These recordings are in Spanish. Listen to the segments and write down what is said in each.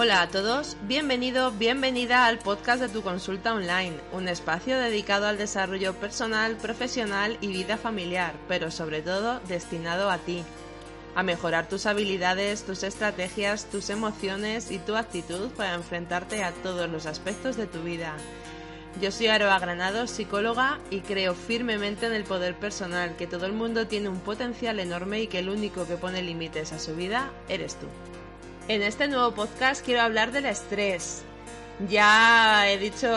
Hola a todos, bienvenido, bienvenida al podcast de tu consulta online, un espacio dedicado al desarrollo personal, profesional y vida familiar, pero sobre todo destinado a ti, a mejorar tus habilidades, tus estrategias, tus emociones y tu actitud para enfrentarte a todos los aspectos de tu vida. Yo soy Aroa Granado, psicóloga, y creo firmemente en el poder personal, que todo el mundo tiene un potencial enorme y que el único que pone límites a su vida eres tú. En este nuevo podcast quiero hablar del estrés. Ya he dicho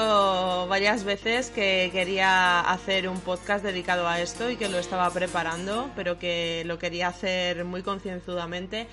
varias veces que quería hacer un podcast dedicado a esto y que lo estaba preparando, pero que lo quería hacer muy concienzudamente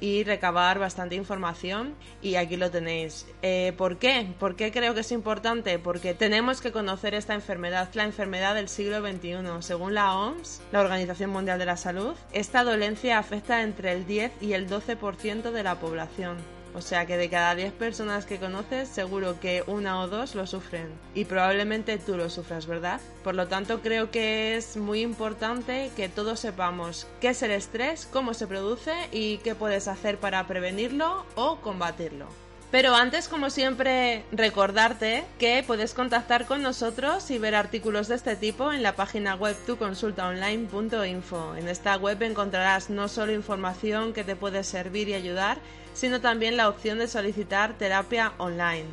y recabar bastante información y aquí lo tenéis. Eh, ¿Por qué? ¿Por qué creo que es importante? Porque tenemos que conocer esta enfermedad, la enfermedad del siglo XXI. Según la OMS, la Organización Mundial de la Salud, esta dolencia afecta entre el 10 y el 12% de la población. O sea que de cada 10 personas que conoces, seguro que una o dos lo sufren. Y probablemente tú lo sufras, ¿verdad? Por lo tanto, creo que es muy importante que todos sepamos qué es el estrés, cómo se produce y qué puedes hacer para prevenirlo o combatirlo. Pero antes, como siempre, recordarte que puedes contactar con nosotros y ver artículos de este tipo en la página web tuconsultaonline.info. En esta web encontrarás no solo información que te puede servir y ayudar, sino también la opción de solicitar terapia online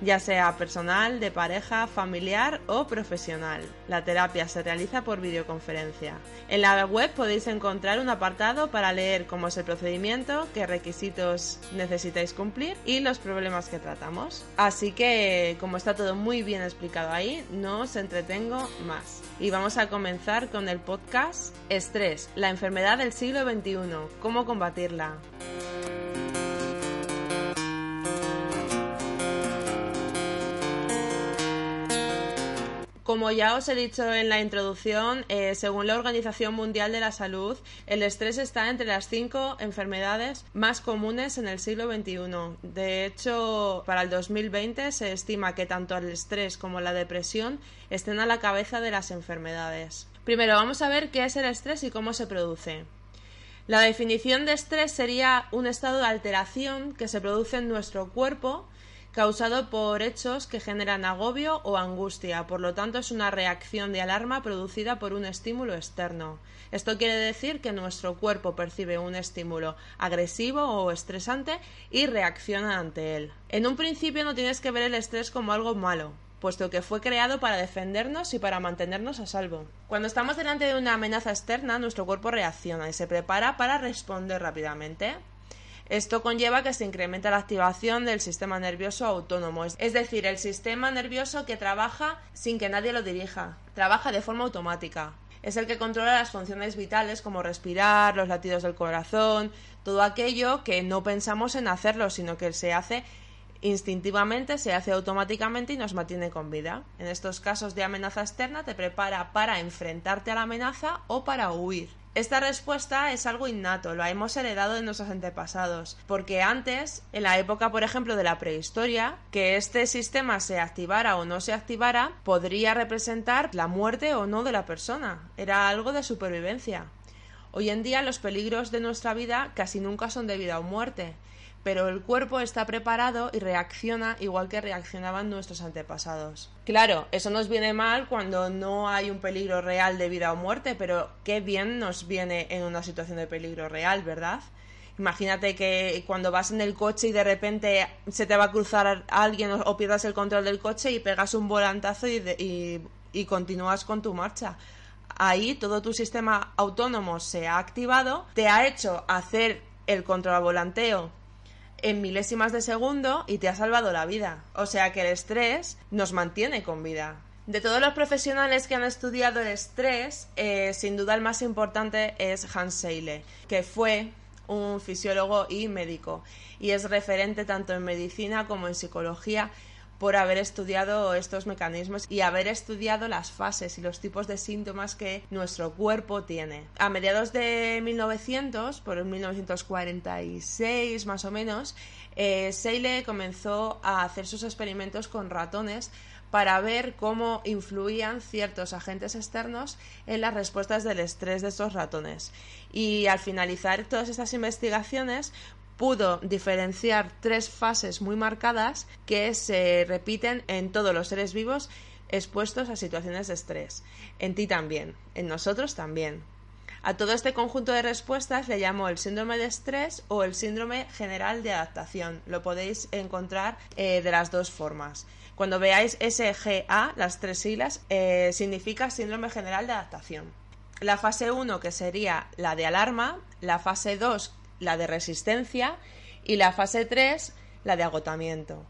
ya sea personal, de pareja, familiar o profesional. La terapia se realiza por videoconferencia. En la web podéis encontrar un apartado para leer cómo es el procedimiento, qué requisitos necesitáis cumplir y los problemas que tratamos. Así que, como está todo muy bien explicado ahí, no os entretengo más. Y vamos a comenzar con el podcast Estrés, la enfermedad del siglo XXI, cómo combatirla. Como ya os he dicho en la introducción, eh, según la Organización Mundial de la Salud, el estrés está entre las cinco enfermedades más comunes en el siglo XXI. De hecho, para el 2020 se estima que tanto el estrés como la depresión estén a la cabeza de las enfermedades. Primero, vamos a ver qué es el estrés y cómo se produce. La definición de estrés sería un estado de alteración que se produce en nuestro cuerpo causado por hechos que generan agobio o angustia, por lo tanto es una reacción de alarma producida por un estímulo externo. Esto quiere decir que nuestro cuerpo percibe un estímulo agresivo o estresante y reacciona ante él. En un principio no tienes que ver el estrés como algo malo, puesto que fue creado para defendernos y para mantenernos a salvo. Cuando estamos delante de una amenaza externa, nuestro cuerpo reacciona y se prepara para responder rápidamente. Esto conlleva que se incremente la activación del sistema nervioso autónomo, es decir, el sistema nervioso que trabaja sin que nadie lo dirija, trabaja de forma automática. Es el que controla las funciones vitales como respirar, los latidos del corazón, todo aquello que no pensamos en hacerlo, sino que se hace instintivamente, se hace automáticamente y nos mantiene con vida. En estos casos de amenaza externa te prepara para enfrentarte a la amenaza o para huir. Esta respuesta es algo innato, lo hemos heredado de nuestros antepasados, porque antes, en la época, por ejemplo, de la prehistoria, que este sistema se activara o no se activara, podría representar la muerte o no de la persona. Era algo de supervivencia. Hoy en día los peligros de nuestra vida casi nunca son de vida o muerte, pero el cuerpo está preparado y reacciona igual que reaccionaban nuestros antepasados. Claro, eso nos viene mal cuando no hay un peligro real de vida o muerte, pero qué bien nos viene en una situación de peligro real, ¿verdad? Imagínate que cuando vas en el coche y de repente se te va a cruzar alguien o, pierdas el control del coche y pegas un volantazo y, continúas con tu marcha ahí todo tu sistema autónomo se ha activado, te ha hecho hacer el control volanteo en milésimas de segundo y te ha salvado la vida. O sea que el estrés nos mantiene con vida. De todos los profesionales que han estudiado el estrés, eh, sin duda el más importante es Hans Seyle, que fue un fisiólogo y médico y es referente tanto en medicina como en psicología por haber estudiado estos mecanismos y haber estudiado las fases y los tipos de síntomas que nuestro cuerpo tiene. A mediados de 1900, por 1946 más o menos, eh, Seyle comenzó a hacer sus experimentos con ratones para ver cómo influían ciertos agentes externos en las respuestas del estrés de estos ratones. Y al finalizar todas estas investigaciones, pudo diferenciar tres fases muy marcadas que se repiten en todos los seres vivos expuestos a situaciones de estrés. En ti también, en nosotros también. A todo este conjunto de respuestas le llamo el síndrome de estrés o el síndrome general de adaptación. Lo podéis encontrar eh, de las dos formas. Cuando veáis SGA, las tres siglas, eh, significa síndrome general de adaptación. La fase 1, que sería la de alarma, la fase 2, la de resistencia y la fase 3, la de agotamiento.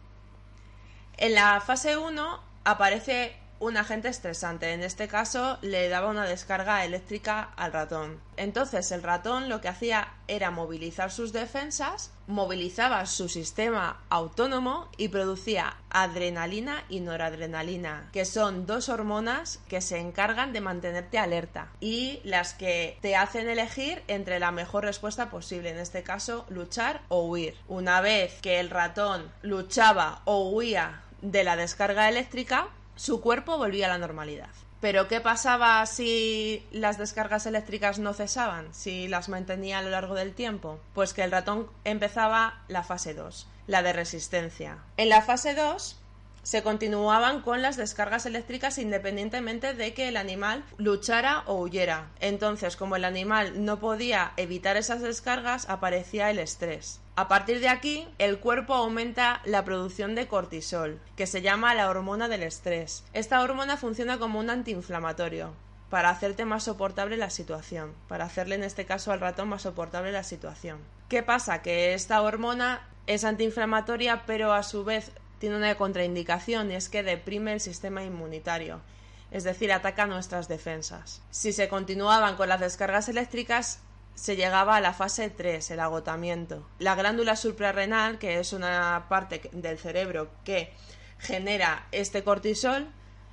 En la fase 1 aparece un agente estresante. En este caso le daba una descarga eléctrica al ratón. Entonces el ratón lo que hacía era movilizar sus defensas, movilizaba su sistema autónomo y producía adrenalina y noradrenalina, que son dos hormonas que se encargan de mantenerte alerta y las que te hacen elegir entre la mejor respuesta posible, en este caso luchar o huir. Una vez que el ratón luchaba o huía de la descarga eléctrica, su cuerpo volvía a la normalidad. Pero ¿qué pasaba si las descargas eléctricas no cesaban, si las mantenía a lo largo del tiempo? Pues que el ratón empezaba la fase 2, la de resistencia. En la fase 2 se continuaban con las descargas eléctricas independientemente de que el animal luchara o huyera. Entonces, como el animal no podía evitar esas descargas, aparecía el estrés. A partir de aquí, el cuerpo aumenta la producción de cortisol, que se llama la hormona del estrés. Esta hormona funciona como un antiinflamatorio para hacerte más soportable la situación, para hacerle en este caso al ratón más soportable la situación. ¿Qué pasa? Que esta hormona es antiinflamatoria, pero a su vez tiene una contraindicación y es que deprime el sistema inmunitario, es decir, ataca nuestras defensas. Si se continuaban con las descargas eléctricas, se llegaba a la fase 3, el agotamiento. La glándula suprarrenal, que es una parte del cerebro que genera este cortisol,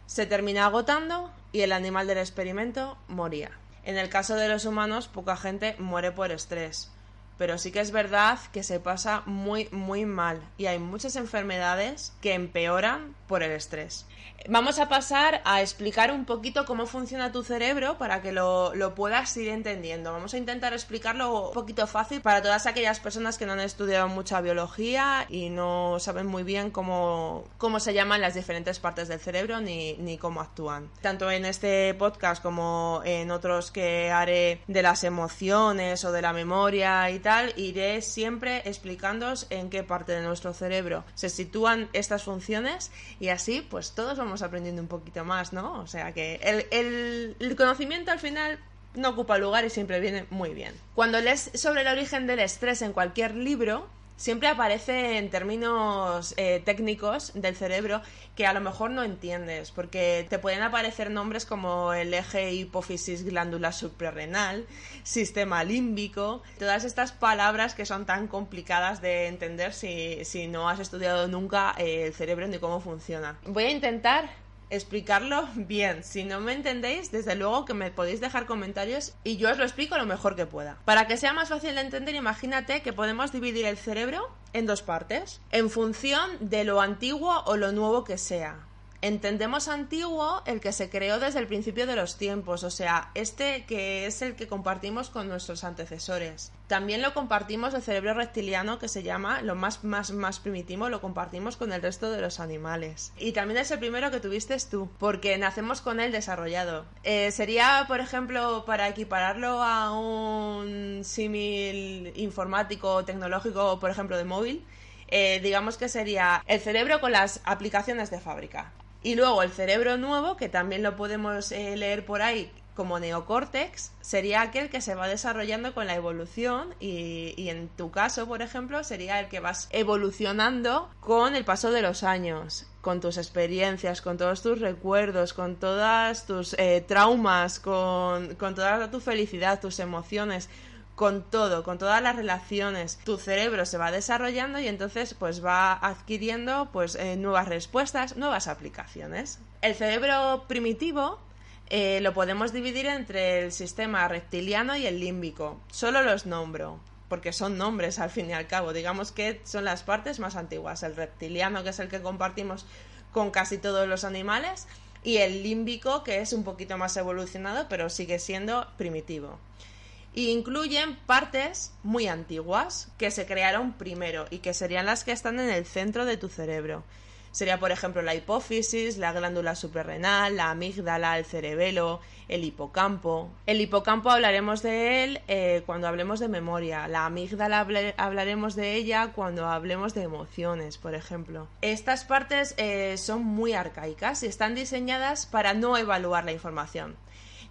se termina agotando y el animal del experimento moría. En el caso de los humanos, poca gente muere por estrés, pero sí que es verdad que se pasa muy, muy mal y hay muchas enfermedades que empeoran por el estrés. Vamos a pasar a explicar un poquito cómo funciona tu cerebro para que lo, puedas ir entendiendo. Vamos a intentar explicarlo un poquito fácil para todas aquellas personas que no han estudiado mucha biología y no saben muy bien cómo, cómo se llaman las diferentes partes del cerebro ni, ni cómo actúan. Tanto en este podcast como en otros que haré de las emociones o de la memoria y iré siempre explicándoos en qué parte de nuestro cerebro se sitúan estas funciones y así pues todos vamos aprendiendo un poquito más, ¿no? O sea que el, el, conocimiento al final no ocupa lugar y siempre viene muy bien. Cuando lees sobre el origen del estrés en cualquier libro, siempre aparece en términos eh, técnicos del cerebro que a lo mejor no entiendes, porque te pueden aparecer nombres como el eje hipófisis glándula suprarrenal, sistema límbico, todas estas palabras que son tan complicadas de entender si, si no has estudiado nunca eh, el cerebro ni cómo funciona. Voy a intentar explicarlo bien. Si no me entendéis, desde luego que me podéis dejar comentarios y yo os lo explico lo mejor que pueda. Para que sea más fácil de entender, imagínate que podemos dividir el cerebro en dos partes, en función de lo antiguo o lo nuevo que sea. Entendemos antiguo el que se creó desde el principio de los tiempos, o sea, este que es el que compartimos con nuestros antecesores. También lo compartimos el cerebro reptiliano que se llama, lo más, más, más primitivo, lo compartimos con el resto de los animales. Y también es el primero que tuviste tú, porque nacemos con él desarrollado. Eh, sería, por ejemplo, para equipararlo a un símil informático o tecnológico, por ejemplo, de móvil, eh, digamos que sería el cerebro con las aplicaciones de fábrica. Y luego el cerebro nuevo, que también lo podemos eh, leer por ahí, como neocórtex sería aquel que se va desarrollando con la evolución y, y, en tu caso, por ejemplo, sería el que vas evolucionando con el paso de los años, con tus experiencias, con todos tus recuerdos, con todas tus eh, traumas, con, con toda tu felicidad, tus emociones con todo, con todas las relaciones, tu cerebro se va desarrollando y entonces pues va adquiriendo pues eh, nuevas respuestas, nuevas aplicaciones. El cerebro primitivo eh, lo podemos dividir entre el sistema reptiliano y el límbico. Solo los nombro, porque son nombres al fin y al cabo. Digamos que son las partes más antiguas. El reptiliano, que es el que compartimos con casi todos los animales, y el límbico, que es un poquito más evolucionado, pero sigue siendo primitivo. Y incluyen partes muy antiguas que se crearon primero y que serían las que están en el centro de tu cerebro. Sería, por ejemplo, la hipófisis, la glándula suprarrenal, la amígdala, el cerebelo, el hipocampo. El hipocampo hablaremos de él eh, cuando hablemos de memoria. La amígdala hablaremos de ella cuando hablemos de emociones, por ejemplo. Estas partes eh, son muy arcaicas y están diseñadas para no evaluar la información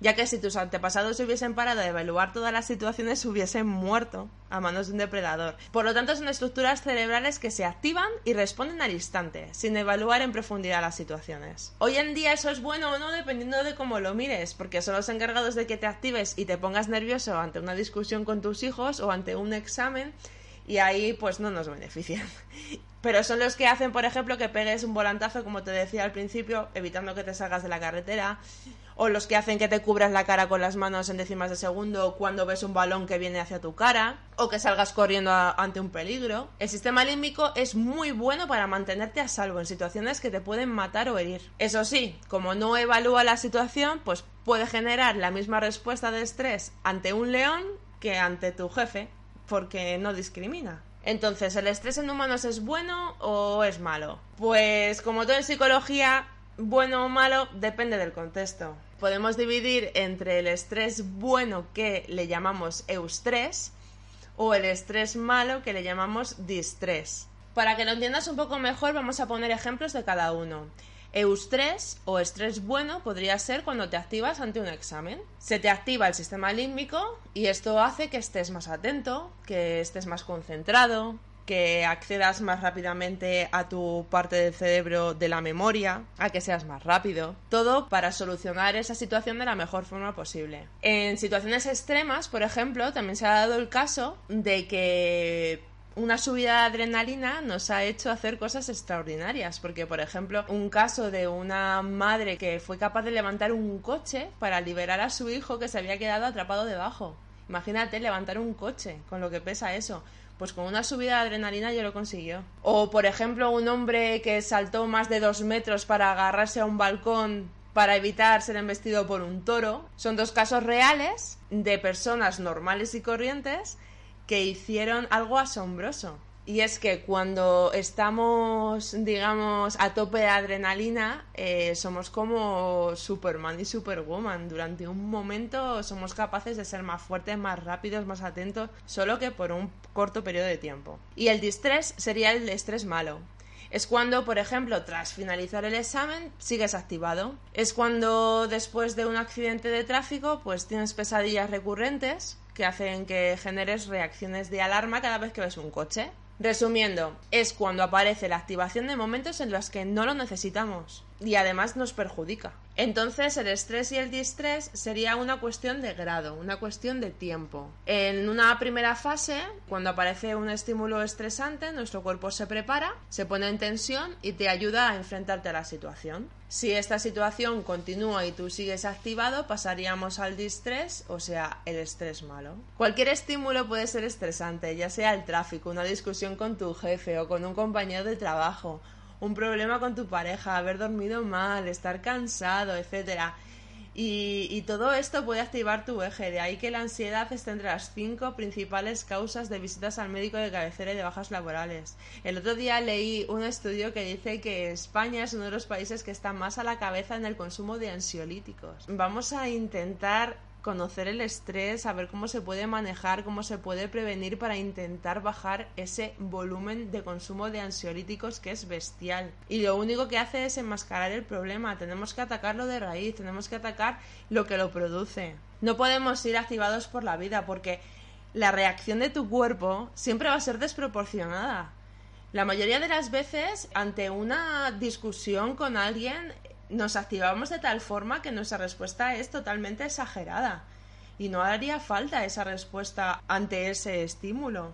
ya que si tus antepasados se hubiesen parado a evaluar todas las situaciones, hubiesen muerto a manos de un depredador. Por lo tanto, son estructuras cerebrales que se activan y responden al instante, sin evaluar en profundidad las situaciones. Hoy en día eso es bueno o no dependiendo de cómo lo mires, porque son los encargados de que te actives y te pongas nervioso ante una discusión con tus hijos o ante un examen y ahí pues no nos benefician. Pero son los que hacen, por ejemplo, que pegues un volantazo, como te decía al principio, evitando que te salgas de la carretera, o los que hacen que te cubras la cara con las manos en décimas de segundo cuando ves un balón que viene hacia tu cara, o que salgas corriendo ante un peligro. El sistema límbico es muy bueno para mantenerte a salvo en situaciones que te pueden matar o herir. Eso sí, como no evalúa la situación, pues puede generar la misma respuesta de estrés ante un león que ante tu jefe, porque no discrimina. Entonces, ¿el estrés en humanos es bueno o es malo? Pues como todo en psicología, bueno o malo depende del contexto. Podemos dividir entre el estrés bueno que le llamamos eustrés o el estrés malo que le llamamos distrés. Para que lo entiendas un poco mejor, vamos a poner ejemplos de cada uno. Eustrés o estrés bueno podría ser cuando te activas ante un examen. Se te activa el sistema límbico y esto hace que estés más atento, que estés más concentrado, que accedas más rápidamente a tu parte del cerebro de la memoria, a que seas más rápido. Todo para solucionar esa situación de la mejor forma posible. En situaciones extremas, por ejemplo, también se ha dado el caso de que una subida de adrenalina nos ha hecho hacer cosas extraordinarias, porque por ejemplo, un caso de una madre que fue capaz de levantar un coche para liberar a su hijo que se había quedado atrapado debajo. Imagínate levantar un coche con lo que pesa eso. Pues con una subida de adrenalina ya lo consiguió. O por ejemplo, un hombre que saltó más de dos metros para agarrarse a un balcón para evitar ser embestido por un toro. Son dos casos reales de personas normales y corrientes que hicieron algo asombroso. Y es que cuando estamos, digamos, a tope de adrenalina, eh, somos como Superman y Superwoman. Durante un momento somos capaces de ser más fuertes, más rápidos, más atentos, solo que por un corto periodo de tiempo. Y el distrés sería el estrés malo. Es cuando, por ejemplo, tras finalizar el examen, sigues activado. Es cuando después de un accidente de tráfico, pues tienes pesadillas recurrentes que hacen que generes reacciones de alarma cada vez que ves un coche. Resumiendo, es cuando aparece la activación de momentos en los que no lo necesitamos y además nos perjudica. Entonces el estrés y el distrés sería una cuestión de grado, una cuestión de tiempo. En una primera fase, cuando aparece un estímulo estresante, nuestro cuerpo se prepara, se pone en tensión y te ayuda a enfrentarte a la situación. Si esta situación continúa y tú sigues activado, pasaríamos al distrés, o sea, el estrés malo. Cualquier estímulo puede ser estresante, ya sea el tráfico, una discusión con tu jefe o con un compañero de trabajo un problema con tu pareja, haber dormido mal, estar cansado, etcétera. Y, todo esto puede activar tu eje, de ahí que la ansiedad esté entre las cinco principales causas de visitas al médico de cabecera y de bajas laborales. El otro día leí un estudio que dice que España es uno de los países que está más a la cabeza en el consumo de ansiolíticos. Vamos a intentar conocer el estrés, saber cómo se puede manejar, cómo se puede prevenir para intentar bajar ese volumen de consumo de ansiolíticos que es bestial. Y lo único que hace es enmascarar el problema. Tenemos que atacarlo de raíz, tenemos que atacar lo que lo produce. No podemos ir activados por la vida porque la reacción de tu cuerpo siempre va a ser desproporcionada. La mayoría de las veces, ante una discusión con alguien, nos activamos de tal forma que nuestra respuesta es totalmente exagerada. Y no haría falta esa respuesta ante ese estímulo.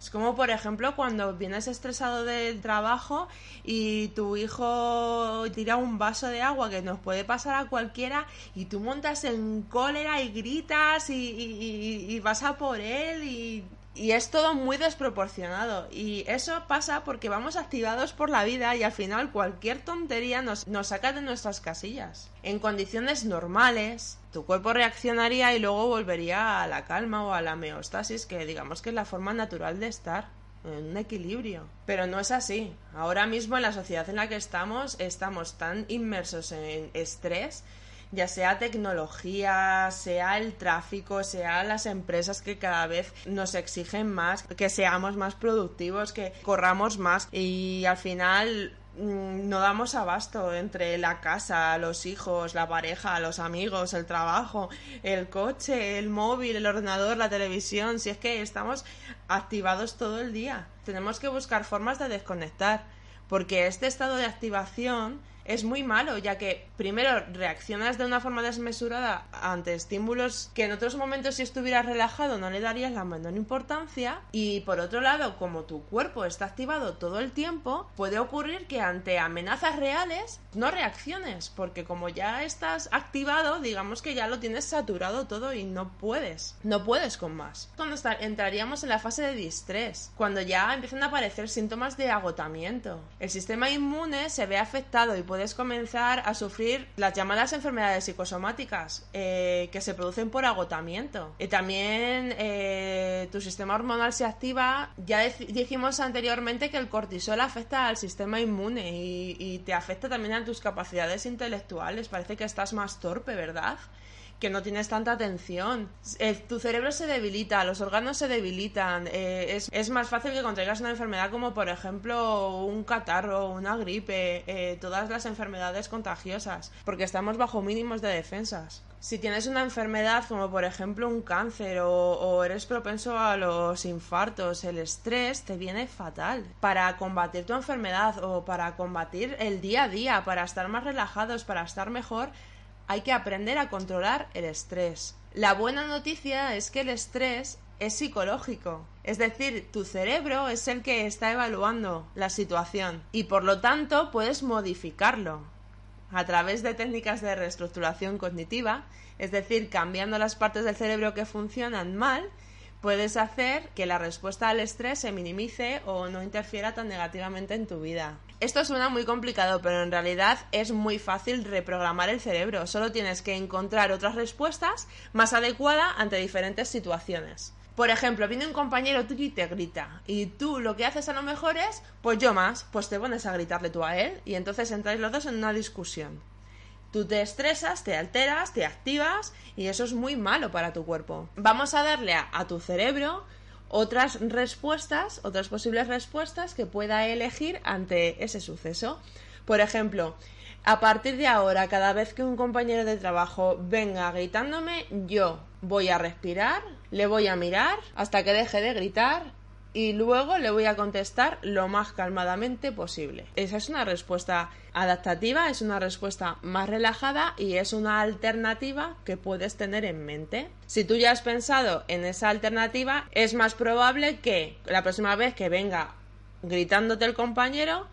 Es como, por ejemplo, cuando vienes estresado del trabajo y tu hijo tira un vaso de agua que nos puede pasar a cualquiera y tú montas en cólera y gritas y, vas a por él y y es todo muy desproporcionado. Y eso pasa porque vamos activados por la vida y al final cualquier tontería nos, nos, saca de nuestras casillas. En condiciones normales, tu cuerpo reaccionaría y luego volvería a la calma o a la meostasis, que digamos que es la forma natural de estar en un equilibrio. Pero no es así. Ahora mismo en la sociedad en la que estamos, estamos tan inmersos en estrés ya sea tecnología, sea el tráfico, sea las empresas que cada vez nos exigen más, que seamos más productivos, que corramos más y al final mm, no damos abasto entre la casa, los hijos, la pareja, los amigos, el trabajo, el coche, el móvil, el ordenador, la televisión, si es que estamos activados todo el día. Tenemos que buscar formas de desconectar, porque este estado de activación es muy malo, ya que primero reaccionas de una forma desmesurada ante estímulos que en otros momentos si estuvieras relajado no le darías la menor importancia y por otro lado, como tu cuerpo está activado todo el tiempo, puede ocurrir que ante amenazas reales no reacciones, porque como ya estás activado, digamos que ya lo tienes saturado todo y no puedes, no puedes con más. Cuando entraríamos en la fase de distrés, cuando ya empiezan a aparecer síntomas de agotamiento. El sistema inmune se ve afectado y puede puedes comenzar a sufrir las llamadas enfermedades psicosomáticas eh, que se producen por agotamiento. Y también eh, tu sistema hormonal se activa. Ya dijimos anteriormente que el cortisol afecta al sistema inmune y, y te afecta también a tus capacidades intelectuales. Parece que estás más torpe, ¿verdad? Que no tienes tanta atención. tu cerebro se debilita, los órganos se debilitan. Eh, es, más fácil que contraigas una enfermedad como, por ejemplo, un catarro, una gripe, eh, todas las enfermedades contagiosas, porque estamos bajo mínimos de defensas. Si tienes una enfermedad como por ejemplo un cáncer o, eres propenso a los infartos, el estrés te viene fatal. Para combatir tu enfermedad o para combatir el día a día, para estar más relajados, para estar mejor, hay que aprender a controlar el estrés. La buena noticia es que el estrés es psicológico. Es decir, tu cerebro es el que está evaluando la situación y por lo tanto puedes modificarlo a través de técnicas de reestructuración cognitiva, es decir, cambiando las partes del cerebro que funcionan mal, puedes hacer que la respuesta al estrés se minimice o no interfiera tan negativamente en tu vida. Esto suena muy complicado, pero en realidad es muy fácil reprogramar el cerebro. Solo tienes que encontrar otras respuestas más adecuadas ante diferentes situaciones. Por ejemplo, viene un compañero tuyo y te grita. Y tú lo que haces a lo mejor es, pues yo más, pues te pones a gritarle tú a él y entonces entráis los dos en una discusión. Tú te estresas, te alteras, te activas y eso es muy malo para tu cuerpo. Vamos a darle a, a tu cerebro otras respuestas, otras posibles respuestas que pueda elegir ante ese suceso. Por ejemplo, a partir de ahora, cada vez que un compañero de trabajo venga gritándome, yo voy a respirar, le voy a mirar hasta que deje de gritar y luego le voy a contestar lo más calmadamente posible. Esa es una respuesta adaptativa, es una respuesta más relajada y es una alternativa que puedes tener en mente. Si tú ya has pensado en esa alternativa, es más probable que la próxima vez que venga gritándote el compañero,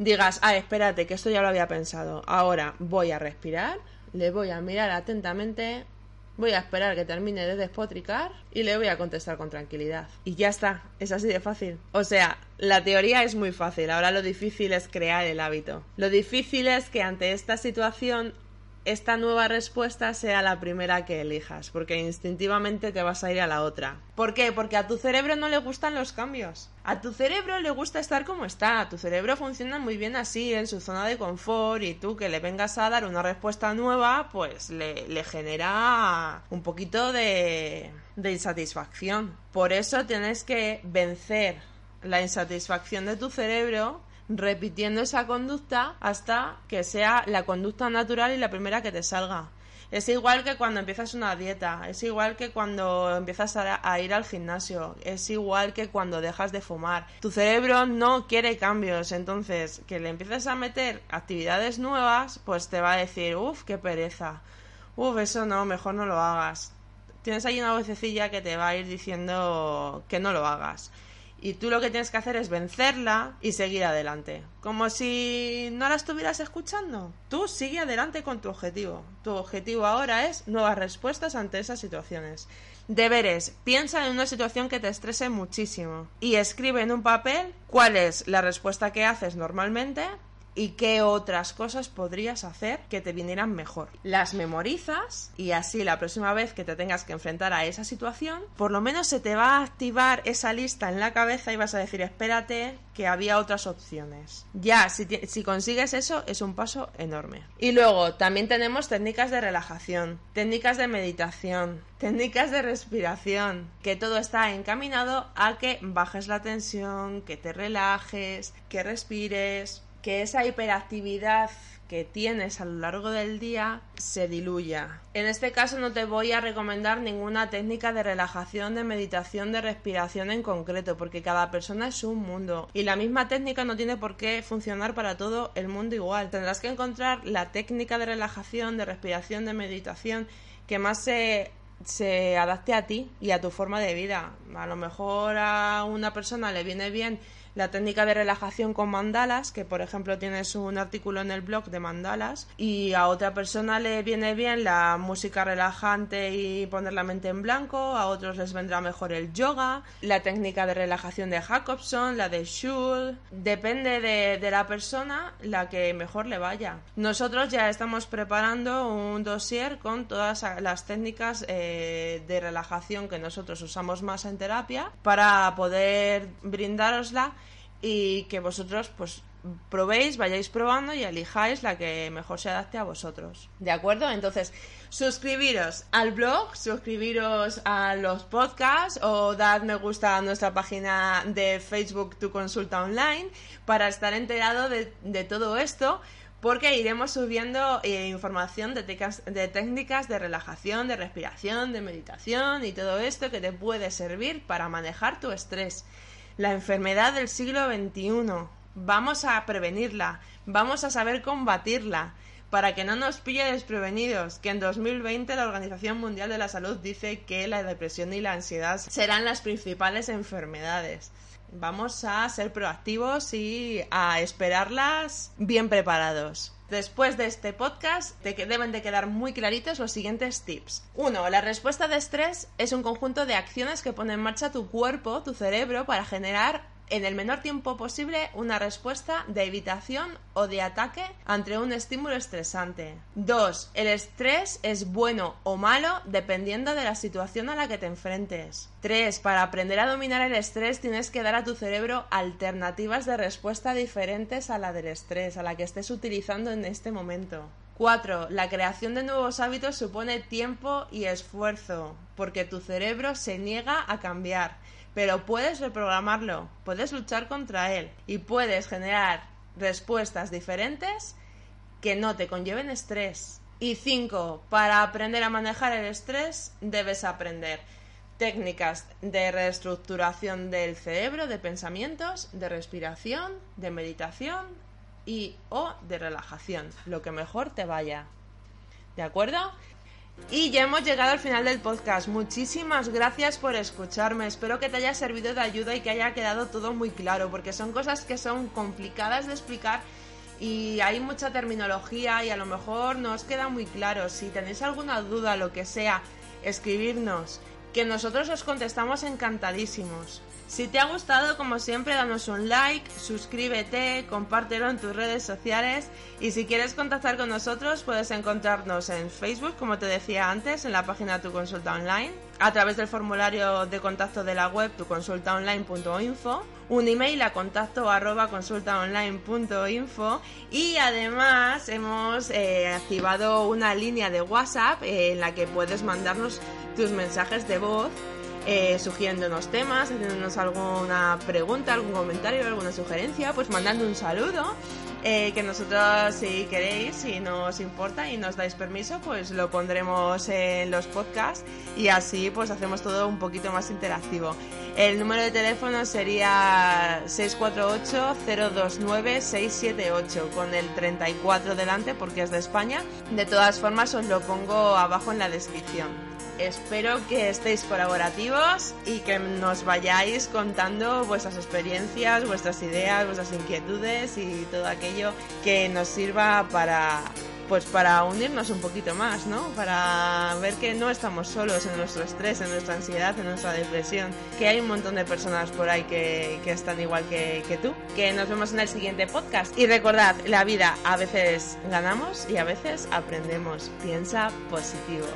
digas, ah, espérate, que esto ya lo había pensado. Ahora voy a respirar, le voy a mirar atentamente, Voy a esperar que termine de despotricar y le voy a contestar con tranquilidad. Y ya está, es así de fácil. O sea, la teoría es muy fácil, ahora lo difícil es crear el hábito. Lo difícil es que ante esta situación esta nueva respuesta sea la primera que elijas, porque instintivamente te vas a ir a la otra. ¿Por qué? Porque a tu cerebro no le gustan los cambios. A tu cerebro le gusta estar como está. Tu cerebro funciona muy bien así, en su zona de confort, y tú que le vengas a dar una respuesta nueva, pues le, genera un poquito de, de insatisfacción. Por eso tienes que vencer la insatisfacción de tu cerebro repitiendo esa conducta hasta que sea la conducta natural y la primera que te salga. Es igual que cuando empiezas una dieta, es igual que cuando empiezas a, ir al gimnasio, es igual que cuando dejas de fumar. Tu cerebro no quiere cambios, entonces que le empieces a meter actividades nuevas, pues te va a decir, uff, qué pereza, uff, eso no, mejor no lo hagas. Tienes ahí una vocecilla que te va a ir diciendo que no lo hagas y tú lo que tienes que hacer es vencerla y seguir adelante. Como si no la estuvieras escuchando. Tú sigue adelante con tu objetivo. Tu objetivo ahora es nuevas respuestas ante esas situaciones. Deberes. Piensa en una situación que te estrese muchísimo y escribe en un papel cuál es la respuesta que haces normalmente y qué otras cosas podrías hacer que te vinieran mejor. Las memorizas y así la próxima vez que te tengas que enfrentar a esa situación, por lo menos se te va a activar esa lista en la cabeza y vas a decir, espérate, que había otras opciones. Ya, si, si consigues eso, es un paso enorme. Y luego, también tenemos técnicas de relajación, técnicas de meditación, técnicas de respiración, que todo está encaminado a que bajes la tensión, que te relajes, que respires, que esa hiperactividad que tienes a lo largo del día se diluya. En este caso no te voy a recomendar ninguna técnica de relajación, de meditación, de respiración en concreto, porque cada persona es un mundo y la misma técnica no tiene por qué funcionar para todo el mundo igual. Tendrás que encontrar la técnica de relajación, de respiración, de meditación que más se se adapte a ti y a tu forma de vida. A lo mejor a una persona le viene bien la técnica de relajación con mandalas, que por ejemplo tienes un artículo en el blog de mandalas, y a otra persona le viene bien la música relajante y poner la mente en blanco, a otros les vendrá mejor el yoga, la técnica de relajación de Jacobson, la de Schul, depende de, la persona la que mejor le vaya. Nosotros ya estamos preparando un dossier con todas las técnicas eh, de relajación que nosotros usamos más en terapia para poder brindárosla y que vosotros pues probéis, vayáis probando y elijáis la que mejor se adapte a vosotros. ¿De acuerdo? Entonces, suscribiros al blog, suscribiros a los podcasts o dad me gusta a nuestra página de Facebook Tu Consulta Online para estar enterado de, todo esto porque iremos subiendo eh, información de, de técnicas de relajación, de respiración, de meditación y todo esto que te puede servir para manejar tu estrés la enfermedad del siglo XXI. Vamos a prevenirla, vamos a saber combatirla, para que no nos pille desprevenidos, que en 2020 la Organización Mundial de la Salud dice que la depresión y la ansiedad serán las principales enfermedades. Vamos a ser proactivos y a esperarlas bien preparados. Después de este podcast, te deben de quedar muy claritos los siguientes tips. 1. La respuesta de estrés es un conjunto de acciones que pone en marcha tu cuerpo, tu cerebro, para generar en el menor tiempo posible una respuesta de evitación o de ataque ante un estímulo estresante. 2. El estrés es bueno o malo dependiendo de la situación a la que te enfrentes. 3. Para aprender a dominar el estrés tienes que dar a tu cerebro alternativas de respuesta diferentes a la del estrés, a la que estés utilizando en este momento. 4. La creación de nuevos hábitos supone tiempo y esfuerzo, porque tu cerebro se niega a cambiar pero puedes reprogramarlo, puedes luchar contra él y puedes generar respuestas diferentes que no te conlleven estrés. Y cinco, para aprender a manejar el estrés debes aprender técnicas de reestructuración del cerebro, de pensamientos, de respiración, de meditación y o de relajación, lo que mejor te vaya. ¿De acuerdo? Y ya hemos llegado al final del podcast. Muchísimas gracias por escucharme. Espero que te haya servido de ayuda y que haya quedado todo muy claro, porque son cosas que son complicadas de explicar y hay mucha terminología y a lo mejor no os queda muy claro. Si tenéis alguna duda, lo que sea, escribirnos, que nosotros os contestamos encantadísimos. Si te ha gustado, como siempre, danos un like, suscríbete, compártelo en tus redes sociales y si quieres contactar con nosotros puedes encontrarnos en Facebook, como te decía antes, en la página Tu Consulta Online, a través del formulario de contacto de la web tuconsultaonline.info, un email a contacto arroba y además hemos eh, activado una línea de WhatsApp en la que puedes mandarnos tus mensajes de voz eh, sugiriéndonos temas, haciéndonos alguna pregunta, algún comentario, alguna sugerencia, pues mandando un saludo. Eh, que nosotros si queréis, si nos importa y nos dais permiso, pues lo pondremos en los podcasts y así pues hacemos todo un poquito más interactivo. El número de teléfono sería 648-029-678 con el 34 delante porque es de España. De todas formas os lo pongo abajo en la descripción. Espero que estéis colaborativos y que nos vayáis contando vuestras experiencias, vuestras ideas, vuestras inquietudes y todo aquello que nos sirva para pues para unirnos un poquito más, ¿no? Para ver que no estamos solos en nuestro estrés, en nuestra ansiedad, en nuestra depresión, que hay un montón de personas por ahí que, están igual que, que tú. Que nos vemos en el siguiente podcast. Y recordad, la vida a veces ganamos y a veces aprendemos. Piensa positivo.